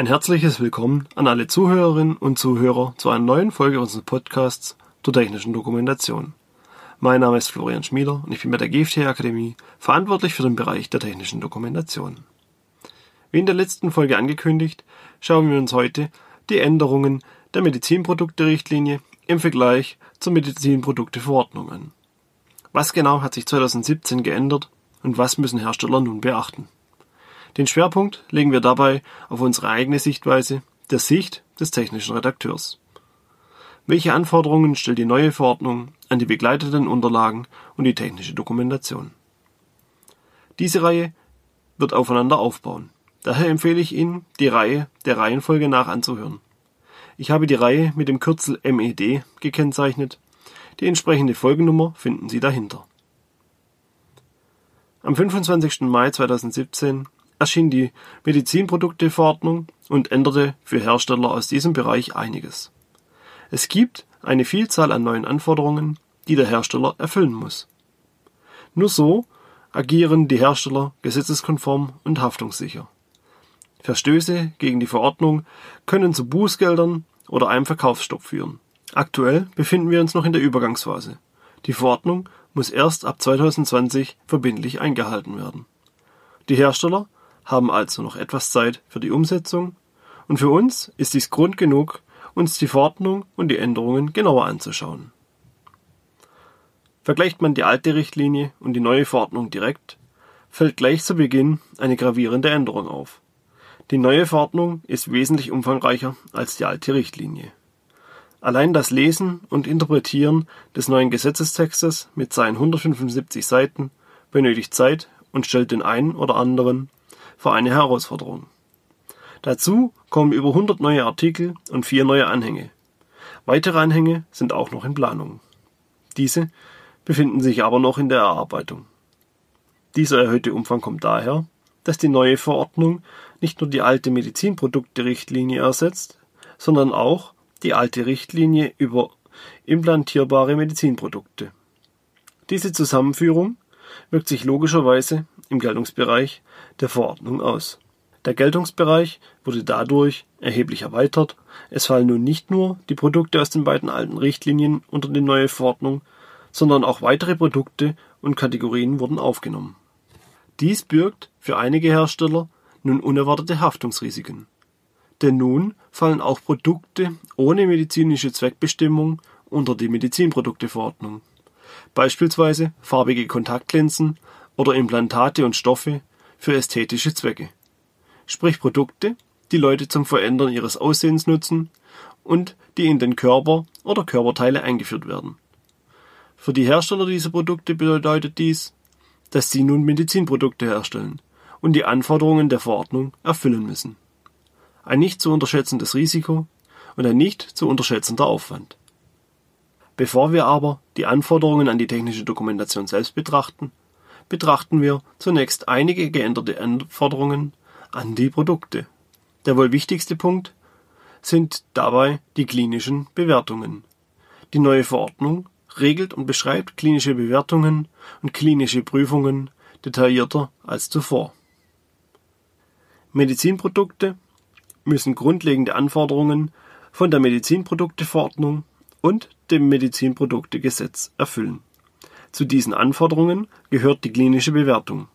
Ein herzliches Willkommen an alle Zuhörerinnen und Zuhörer zu einer neuen Folge unseres Podcasts zur technischen Dokumentation. Mein Name ist Florian Schmieder und ich bin bei der GFT Akademie verantwortlich für den Bereich der technischen Dokumentation. Wie in der letzten Folge angekündigt, schauen wir uns heute die Änderungen der Medizinprodukte-Richtlinie im Vergleich zur Medizinprodukte-Verordnung an. Was genau hat sich 2017 geändert und was müssen Hersteller nun beachten? Den Schwerpunkt legen wir dabei auf unsere eigene Sichtweise, der Sicht des technischen Redakteurs. Welche Anforderungen stellt die neue Verordnung an die begleitenden Unterlagen und die technische Dokumentation? Diese Reihe wird aufeinander aufbauen. Daher empfehle ich Ihnen, die Reihe der Reihenfolge nach anzuhören. Ich habe die Reihe mit dem Kürzel MED gekennzeichnet. Die entsprechende Folgennummer finden Sie dahinter. Am 25. Mai 2017 erschien die Medizinprodukteverordnung und änderte für Hersteller aus diesem Bereich einiges. Es gibt eine Vielzahl an neuen Anforderungen, die der Hersteller erfüllen muss. Nur so agieren die Hersteller gesetzeskonform und haftungssicher. Verstöße gegen die Verordnung können zu Bußgeldern oder einem Verkaufsstopp führen. Aktuell befinden wir uns noch in der Übergangsphase. Die Verordnung muss erst ab 2020 verbindlich eingehalten werden. Die Hersteller haben also noch etwas Zeit für die Umsetzung und für uns ist dies Grund genug, uns die Verordnung und die Änderungen genauer anzuschauen. Vergleicht man die alte Richtlinie und die neue Verordnung direkt, fällt gleich zu Beginn eine gravierende Änderung auf. Die neue Verordnung ist wesentlich umfangreicher als die alte Richtlinie. Allein das Lesen und Interpretieren des neuen Gesetzestextes mit seinen 175 Seiten benötigt Zeit und stellt den einen oder anderen vor eine Herausforderung. Dazu kommen über 100 neue Artikel und vier neue Anhänge. Weitere Anhänge sind auch noch in Planung. Diese befinden sich aber noch in der Erarbeitung. Dieser erhöhte Umfang kommt daher, dass die neue Verordnung nicht nur die alte Medizinprodukte-Richtlinie ersetzt, sondern auch die alte Richtlinie über implantierbare Medizinprodukte. Diese Zusammenführung wirkt sich logischerweise im Geltungsbereich der Verordnung aus. Der Geltungsbereich wurde dadurch erheblich erweitert, es fallen nun nicht nur die Produkte aus den beiden alten Richtlinien unter die neue Verordnung, sondern auch weitere Produkte und Kategorien wurden aufgenommen. Dies birgt für einige Hersteller nun unerwartete Haftungsrisiken. Denn nun fallen auch Produkte ohne medizinische Zweckbestimmung unter die Medizinprodukteverordnung. Beispielsweise farbige Kontaktlinsen oder Implantate und Stoffe für ästhetische Zwecke. Sprich Produkte, die Leute zum Verändern ihres Aussehens nutzen und die in den Körper oder Körperteile eingeführt werden. Für die Hersteller dieser Produkte bedeutet dies, dass sie nun Medizinprodukte herstellen und die Anforderungen der Verordnung erfüllen müssen. Ein nicht zu unterschätzendes Risiko und ein nicht zu unterschätzender Aufwand. Bevor wir aber die Anforderungen an die technische Dokumentation selbst betrachten, betrachten wir zunächst einige geänderte Anforderungen an die Produkte. Der wohl wichtigste Punkt sind dabei die klinischen Bewertungen. Die neue Verordnung regelt und beschreibt klinische Bewertungen und klinische Prüfungen detaillierter als zuvor. Medizinprodukte müssen grundlegende Anforderungen von der Medizinprodukteverordnung und dem Medizinproduktegesetz erfüllen. Zu diesen Anforderungen gehört die klinische Bewertung,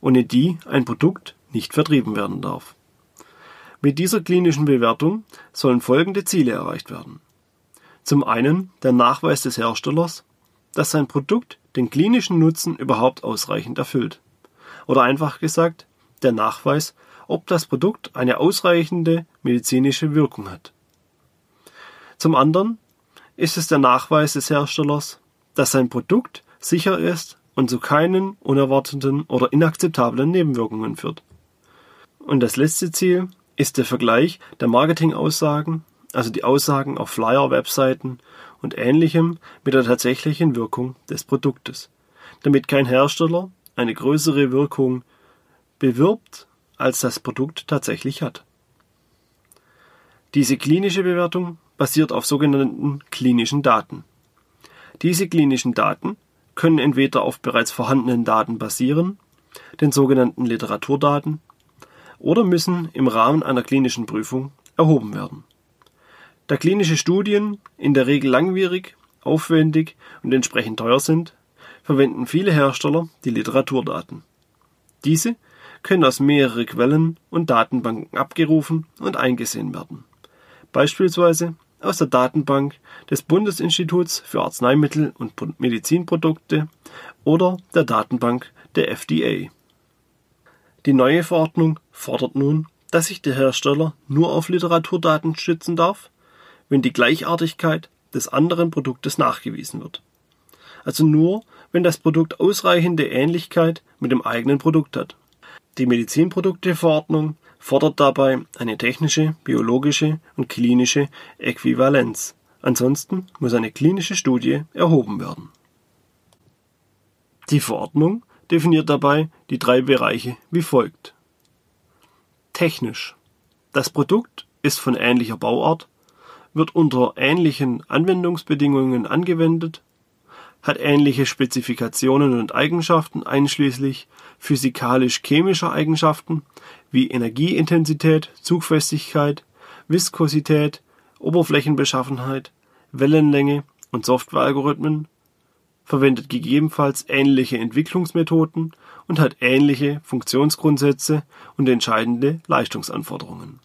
ohne die ein Produkt nicht vertrieben werden darf. Mit dieser klinischen Bewertung sollen folgende Ziele erreicht werden. Zum einen der Nachweis des Herstellers, dass sein Produkt den klinischen Nutzen überhaupt ausreichend erfüllt. Oder einfach gesagt, der Nachweis, ob das Produkt eine ausreichende medizinische Wirkung hat. Zum anderen ist es der Nachweis des Herstellers, dass sein Produkt sicher ist und zu keinen unerwarteten oder inakzeptablen Nebenwirkungen führt. Und das letzte Ziel ist der Vergleich der Marketingaussagen, also die Aussagen auf Flyer, Webseiten und ähnlichem mit der tatsächlichen Wirkung des Produktes, damit kein Hersteller eine größere Wirkung bewirbt, als das Produkt tatsächlich hat. Diese klinische Bewertung basiert auf sogenannten klinischen Daten. Diese klinischen Daten können entweder auf bereits vorhandenen Daten basieren, den sogenannten Literaturdaten, oder müssen im Rahmen einer klinischen Prüfung erhoben werden. Da klinische Studien in der Regel langwierig, aufwendig und entsprechend teuer sind, verwenden viele Hersteller die Literaturdaten. Diese können aus mehreren Quellen und Datenbanken abgerufen und eingesehen werden. Beispielsweise aus der Datenbank des Bundesinstituts für Arzneimittel und Medizinprodukte oder der Datenbank der FDA. Die neue Verordnung fordert nun, dass sich der Hersteller nur auf Literaturdaten stützen darf, wenn die Gleichartigkeit des anderen Produktes nachgewiesen wird. Also nur, wenn das Produkt ausreichende Ähnlichkeit mit dem eigenen Produkt hat. Die Medizinprodukteverordnung fordert dabei eine technische, biologische und klinische Äquivalenz. Ansonsten muss eine klinische Studie erhoben werden. Die Verordnung definiert dabei die drei Bereiche wie folgt. Technisch. Das Produkt ist von ähnlicher Bauart, wird unter ähnlichen Anwendungsbedingungen angewendet hat ähnliche Spezifikationen und Eigenschaften einschließlich physikalisch-chemischer Eigenschaften wie Energieintensität, Zugfestigkeit, Viskosität, Oberflächenbeschaffenheit, Wellenlänge und Softwarealgorithmen, verwendet gegebenenfalls ähnliche Entwicklungsmethoden und hat ähnliche Funktionsgrundsätze und entscheidende Leistungsanforderungen.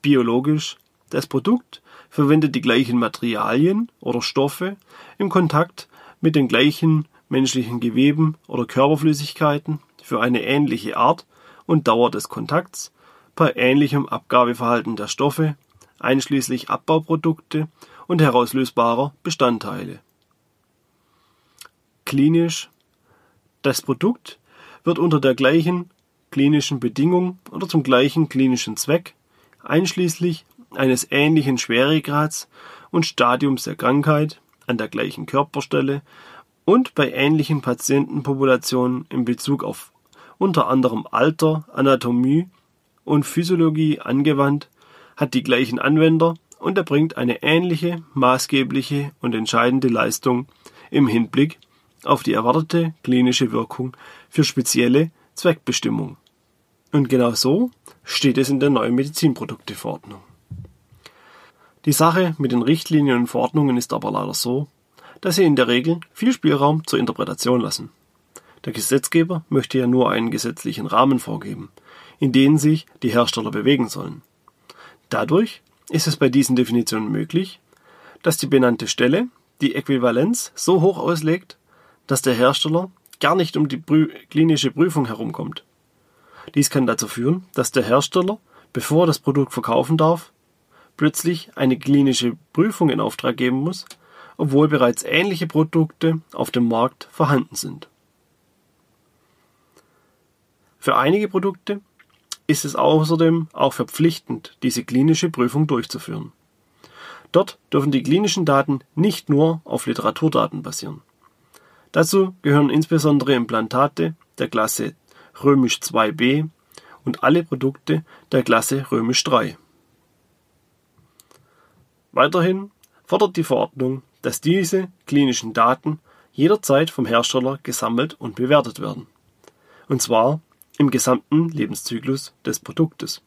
Biologisch das Produkt verwendet die gleichen Materialien oder Stoffe im Kontakt mit den gleichen menschlichen Geweben oder Körperflüssigkeiten für eine ähnliche Art und Dauer des Kontakts bei ähnlichem Abgabeverhalten der Stoffe, einschließlich Abbauprodukte und herauslösbarer Bestandteile. Klinisch Das Produkt wird unter der gleichen klinischen Bedingung oder zum gleichen klinischen Zweck, einschließlich eines ähnlichen Schweregrads und Stadiums der Krankheit an der gleichen Körperstelle und bei ähnlichen Patientenpopulationen in Bezug auf unter anderem Alter, Anatomie und Physiologie angewandt, hat die gleichen Anwender und erbringt eine ähnliche, maßgebliche und entscheidende Leistung im Hinblick auf die erwartete klinische Wirkung für spezielle Zweckbestimmung. Und genau so steht es in der neuen Medizinprodukteverordnung. Die Sache mit den Richtlinien und Verordnungen ist aber leider so, dass sie in der Regel viel Spielraum zur Interpretation lassen. Der Gesetzgeber möchte ja nur einen gesetzlichen Rahmen vorgeben, in den sich die Hersteller bewegen sollen. Dadurch ist es bei diesen Definitionen möglich, dass die benannte Stelle die Äquivalenz so hoch auslegt, dass der Hersteller gar nicht um die Prü klinische Prüfung herumkommt. Dies kann dazu führen, dass der Hersteller, bevor er das Produkt verkaufen darf, plötzlich eine klinische Prüfung in Auftrag geben muss, obwohl bereits ähnliche Produkte auf dem Markt vorhanden sind. Für einige Produkte ist es außerdem auch verpflichtend, diese klinische Prüfung durchzuführen. Dort dürfen die klinischen Daten nicht nur auf Literaturdaten basieren. Dazu gehören insbesondere Implantate der Klasse römisch 2b und alle Produkte der Klasse römisch 3. Weiterhin fordert die Verordnung, dass diese klinischen Daten jederzeit vom Hersteller gesammelt und bewertet werden. Und zwar im gesamten Lebenszyklus des Produktes.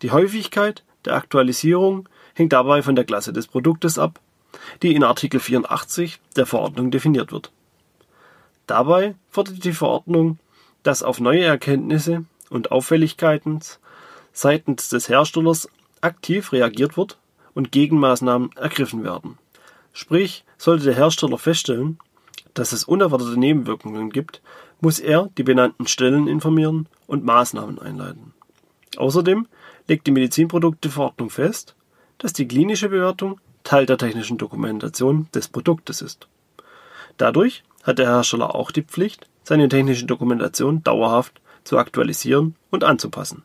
Die Häufigkeit der Aktualisierung hängt dabei von der Klasse des Produktes ab, die in Artikel 84 der Verordnung definiert wird. Dabei fordert die Verordnung, dass auf neue Erkenntnisse und Auffälligkeiten seitens des Herstellers aktiv reagiert wird und Gegenmaßnahmen ergriffen werden. Sprich, sollte der Hersteller feststellen, dass es unerwartete Nebenwirkungen gibt, muss er die benannten Stellen informieren und Maßnahmen einleiten. Außerdem legt die Medizinprodukteverordnung fest, dass die klinische Bewertung Teil der technischen Dokumentation des Produktes ist. Dadurch hat der Hersteller auch die Pflicht, seine technische Dokumentation dauerhaft zu aktualisieren und anzupassen.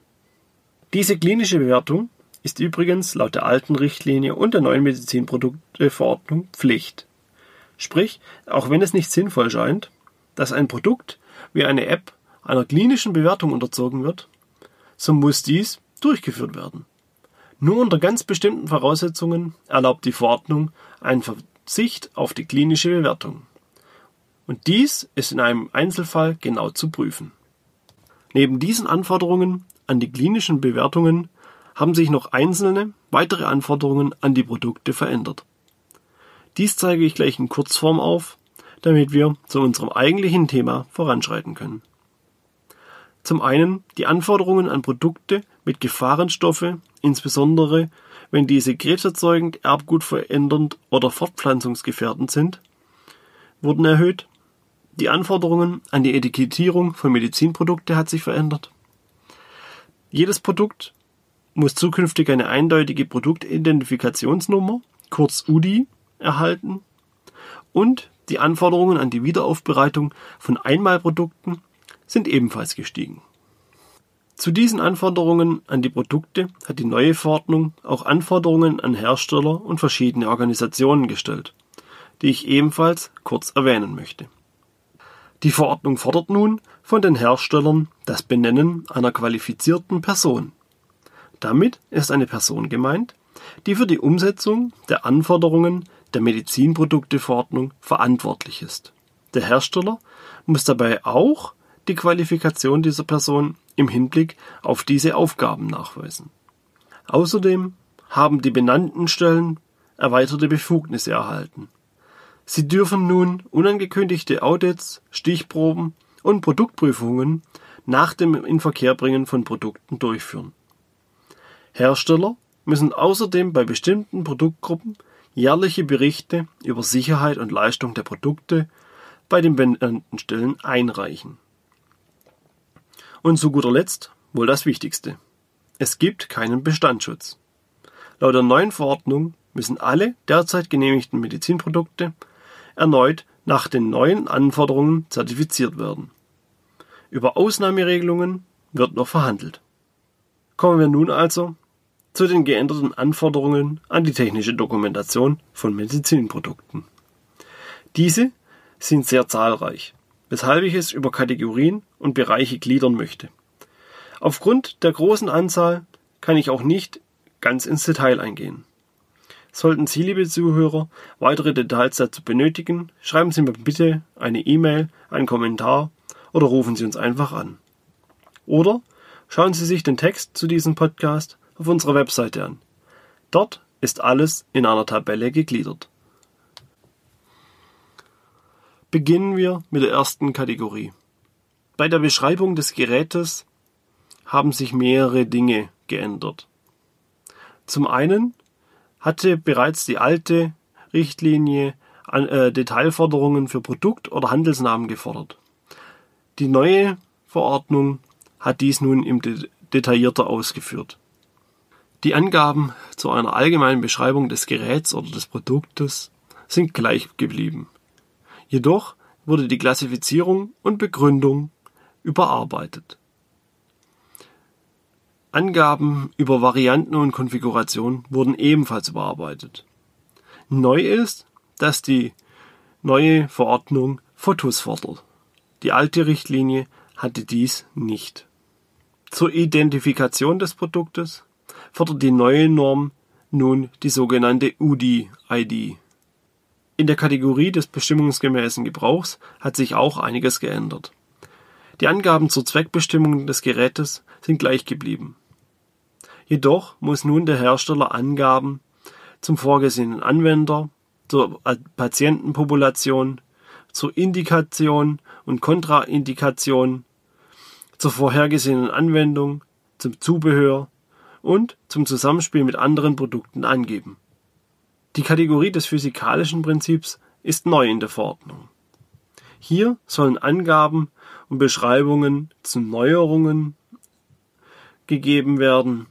Diese klinische Bewertung ist übrigens laut der alten Richtlinie und der neuen Medizinprodukteverordnung Pflicht. Sprich, auch wenn es nicht sinnvoll scheint, dass ein Produkt wie eine App einer klinischen Bewertung unterzogen wird, so muss dies durchgeführt werden. Nur unter ganz bestimmten Voraussetzungen erlaubt die Verordnung einen Verzicht auf die klinische Bewertung. Und dies ist in einem Einzelfall genau zu prüfen. Neben diesen Anforderungen an die klinischen Bewertungen haben sich noch einzelne weitere Anforderungen an die Produkte verändert. Dies zeige ich gleich in Kurzform auf, damit wir zu unserem eigentlichen Thema voranschreiten können. Zum einen die Anforderungen an Produkte mit Gefahrenstoffe, insbesondere wenn diese krebserzeugend, erbgutverändernd oder fortpflanzungsgefährdend sind, wurden erhöht. Die Anforderungen an die Etikettierung von Medizinprodukte hat sich verändert. Jedes Produkt muss zukünftig eine eindeutige Produktidentifikationsnummer, kurz UDI, erhalten und die Anforderungen an die Wiederaufbereitung von Einmalprodukten sind ebenfalls gestiegen. Zu diesen Anforderungen an die Produkte hat die neue Verordnung auch Anforderungen an Hersteller und verschiedene Organisationen gestellt, die ich ebenfalls kurz erwähnen möchte. Die Verordnung fordert nun von den Herstellern das Benennen einer qualifizierten Person. Damit ist eine Person gemeint, die für die Umsetzung der Anforderungen der Medizinprodukteverordnung verantwortlich ist. Der Hersteller muss dabei auch die Qualifikation dieser Person im Hinblick auf diese Aufgaben nachweisen. Außerdem haben die benannten Stellen erweiterte Befugnisse erhalten. Sie dürfen nun unangekündigte Audits, Stichproben und Produktprüfungen nach dem Inverkehrbringen von Produkten durchführen. Hersteller müssen außerdem bei bestimmten Produktgruppen jährliche Berichte über Sicherheit und Leistung der Produkte bei den benannten Stellen einreichen. Und zu guter Letzt wohl das Wichtigste. Es gibt keinen Bestandsschutz. Laut der neuen Verordnung müssen alle derzeit genehmigten Medizinprodukte erneut nach den neuen Anforderungen zertifiziert werden. Über Ausnahmeregelungen wird noch verhandelt. Kommen wir nun also zu den geänderten Anforderungen an die technische Dokumentation von Medizinprodukten. Diese sind sehr zahlreich, weshalb ich es über Kategorien und Bereiche gliedern möchte. Aufgrund der großen Anzahl kann ich auch nicht ganz ins Detail eingehen. Sollten Sie, liebe Zuhörer, weitere Details dazu benötigen, schreiben Sie mir bitte eine E-Mail, einen Kommentar oder rufen Sie uns einfach an. Oder schauen Sie sich den Text zu diesem Podcast auf unserer Webseite an. Dort ist alles in einer Tabelle gegliedert. Beginnen wir mit der ersten Kategorie. Bei der Beschreibung des Gerätes haben sich mehrere Dinge geändert. Zum einen hatte bereits die alte Richtlinie äh, Detailforderungen für Produkt- oder Handelsnamen gefordert. Die neue Verordnung hat dies nun im detaillierter ausgeführt. Die Angaben zu einer allgemeinen Beschreibung des Geräts oder des Produktes sind gleich geblieben. Jedoch wurde die Klassifizierung und Begründung überarbeitet. Angaben über Varianten und Konfiguration wurden ebenfalls überarbeitet. Neu ist, dass die neue Verordnung Fotos fordert. Die alte Richtlinie hatte dies nicht. Zur Identifikation des Produktes fordert die neue Norm nun die sogenannte UDI-ID. In der Kategorie des bestimmungsgemäßen Gebrauchs hat sich auch einiges geändert. Die Angaben zur Zweckbestimmung des Gerätes sind gleich geblieben. Jedoch muss nun der Hersteller Angaben zum vorgesehenen Anwender, zur Patientenpopulation, zur Indikation und Kontraindikation, zur vorhergesehenen Anwendung, zum Zubehör und zum Zusammenspiel mit anderen Produkten angeben. Die Kategorie des physikalischen Prinzips ist neu in der Verordnung. Hier sollen Angaben und Beschreibungen zu Neuerungen gegeben werden,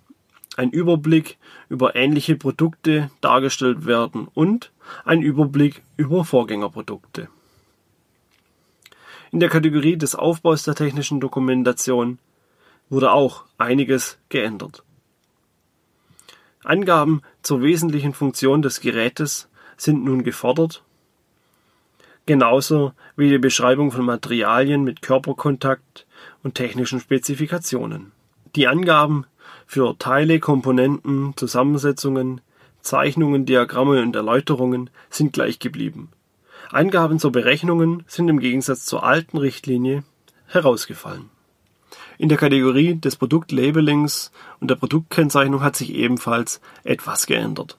ein Überblick über ähnliche Produkte dargestellt werden und ein Überblick über Vorgängerprodukte. In der Kategorie des Aufbaus der technischen Dokumentation wurde auch einiges geändert. Angaben zur wesentlichen Funktion des Gerätes sind nun gefordert, genauso wie die Beschreibung von Materialien mit Körperkontakt und technischen Spezifikationen. Die Angaben für Teile, Komponenten, Zusammensetzungen, Zeichnungen, Diagramme und Erläuterungen sind gleich geblieben. Angaben zur Berechnungen sind im Gegensatz zur alten Richtlinie herausgefallen. In der Kategorie des Produktlabelings und der Produktkennzeichnung hat sich ebenfalls etwas geändert.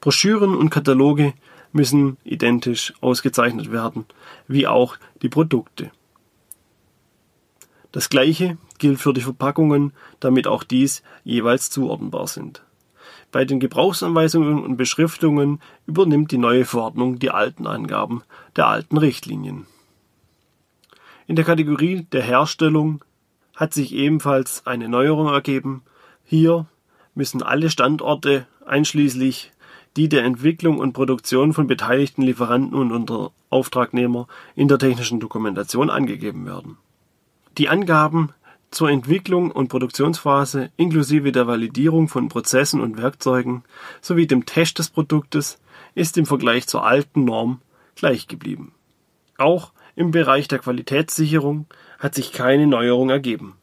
Broschüren und Kataloge müssen identisch ausgezeichnet werden, wie auch die Produkte. Das gleiche gilt für die Verpackungen, damit auch dies jeweils zuordnenbar sind. Bei den Gebrauchsanweisungen und Beschriftungen übernimmt die neue Verordnung die alten Angaben der alten Richtlinien. In der Kategorie der Herstellung hat sich ebenfalls eine Neuerung ergeben. Hier müssen alle Standorte einschließlich die der Entwicklung und Produktion von beteiligten Lieferanten und unter Auftragnehmer in der technischen Dokumentation angegeben werden. Die Angaben zur Entwicklung und Produktionsphase inklusive der Validierung von Prozessen und Werkzeugen sowie dem Test des Produktes ist im Vergleich zur alten Norm gleich geblieben. Auch im Bereich der Qualitätssicherung hat sich keine Neuerung ergeben.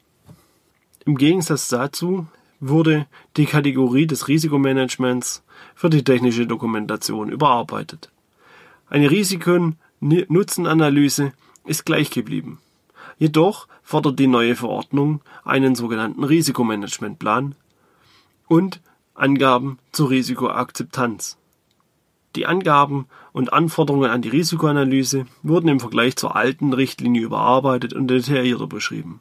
Im Gegensatz dazu wurde die Kategorie des Risikomanagements für die technische Dokumentation überarbeitet. Eine Risiken-Nutzen-Analyse ist gleich geblieben. Jedoch fordert die neue Verordnung einen sogenannten Risikomanagementplan und Angaben zur Risikoakzeptanz. Die Angaben und Anforderungen an die Risikoanalyse wurden im Vergleich zur alten Richtlinie überarbeitet und detaillierter beschrieben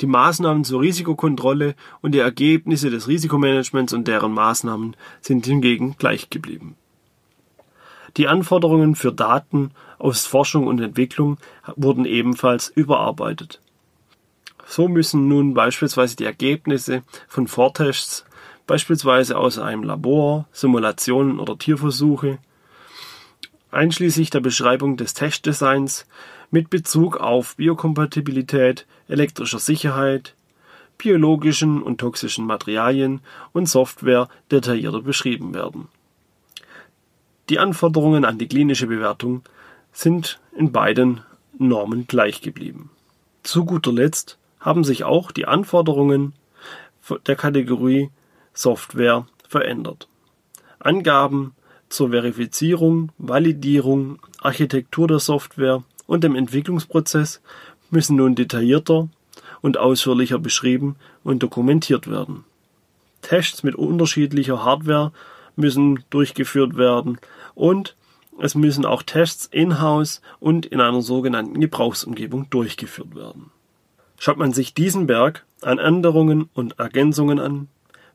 die Maßnahmen zur Risikokontrolle und die Ergebnisse des Risikomanagements und deren Maßnahmen sind hingegen gleich geblieben. Die Anforderungen für Daten aus Forschung und Entwicklung wurden ebenfalls überarbeitet. So müssen nun beispielsweise die Ergebnisse von Vortests, beispielsweise aus einem Labor, Simulationen oder Tierversuche, einschließlich der Beschreibung des Testdesigns mit Bezug auf Biokompatibilität, elektrischer Sicherheit, biologischen und toxischen Materialien und Software detaillierter beschrieben werden. Die Anforderungen an die klinische Bewertung sind in beiden Normen gleich geblieben. Zu guter Letzt haben sich auch die Anforderungen der Kategorie Software verändert. Angaben zur Verifizierung, Validierung, Architektur der Software und dem Entwicklungsprozess müssen nun detaillierter und ausführlicher beschrieben und dokumentiert werden. Tests mit unterschiedlicher Hardware müssen durchgeführt werden und es müssen auch Tests in-house und in einer sogenannten Gebrauchsumgebung durchgeführt werden. Schaut man sich diesen Berg an Änderungen und Ergänzungen an,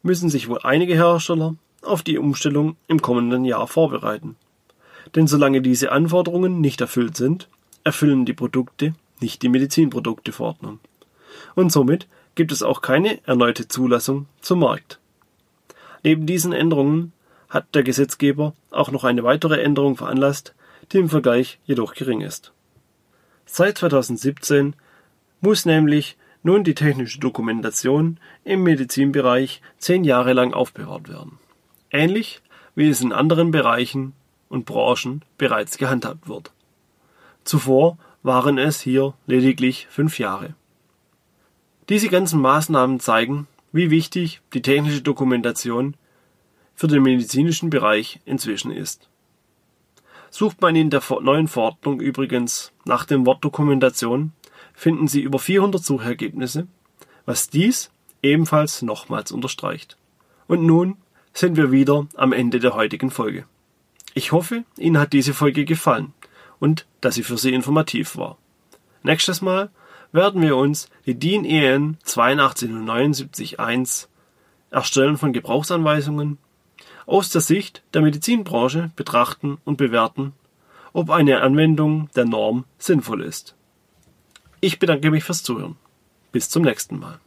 müssen sich wohl einige Hersteller auf die Umstellung im kommenden Jahr vorbereiten. Denn solange diese Anforderungen nicht erfüllt sind, erfüllen die Produkte nicht die Medizinprodukteverordnung. Und somit gibt es auch keine erneute Zulassung zum Markt. Neben diesen Änderungen hat der Gesetzgeber auch noch eine weitere Änderung veranlasst, die im Vergleich jedoch gering ist. Seit 2017 muss nämlich nun die technische Dokumentation im Medizinbereich zehn Jahre lang aufbewahrt werden. Ähnlich wie es in anderen Bereichen und Branchen bereits gehandhabt wird. Zuvor waren es hier lediglich fünf Jahre. Diese ganzen Maßnahmen zeigen, wie wichtig die technische Dokumentation für den medizinischen Bereich inzwischen ist. Sucht man in der neuen Verordnung übrigens nach dem Wort Dokumentation, finden Sie über 400 Suchergebnisse, was dies ebenfalls nochmals unterstreicht. Und nun sind wir wieder am Ende der heutigen Folge. Ich hoffe, Ihnen hat diese Folge gefallen und dass sie für Sie informativ war. Nächstes Mal werden wir uns die DIN EN 82079-1 Erstellen von Gebrauchsanweisungen aus der Sicht der Medizinbranche betrachten und bewerten, ob eine Anwendung der Norm sinnvoll ist. Ich bedanke mich fürs Zuhören. Bis zum nächsten Mal.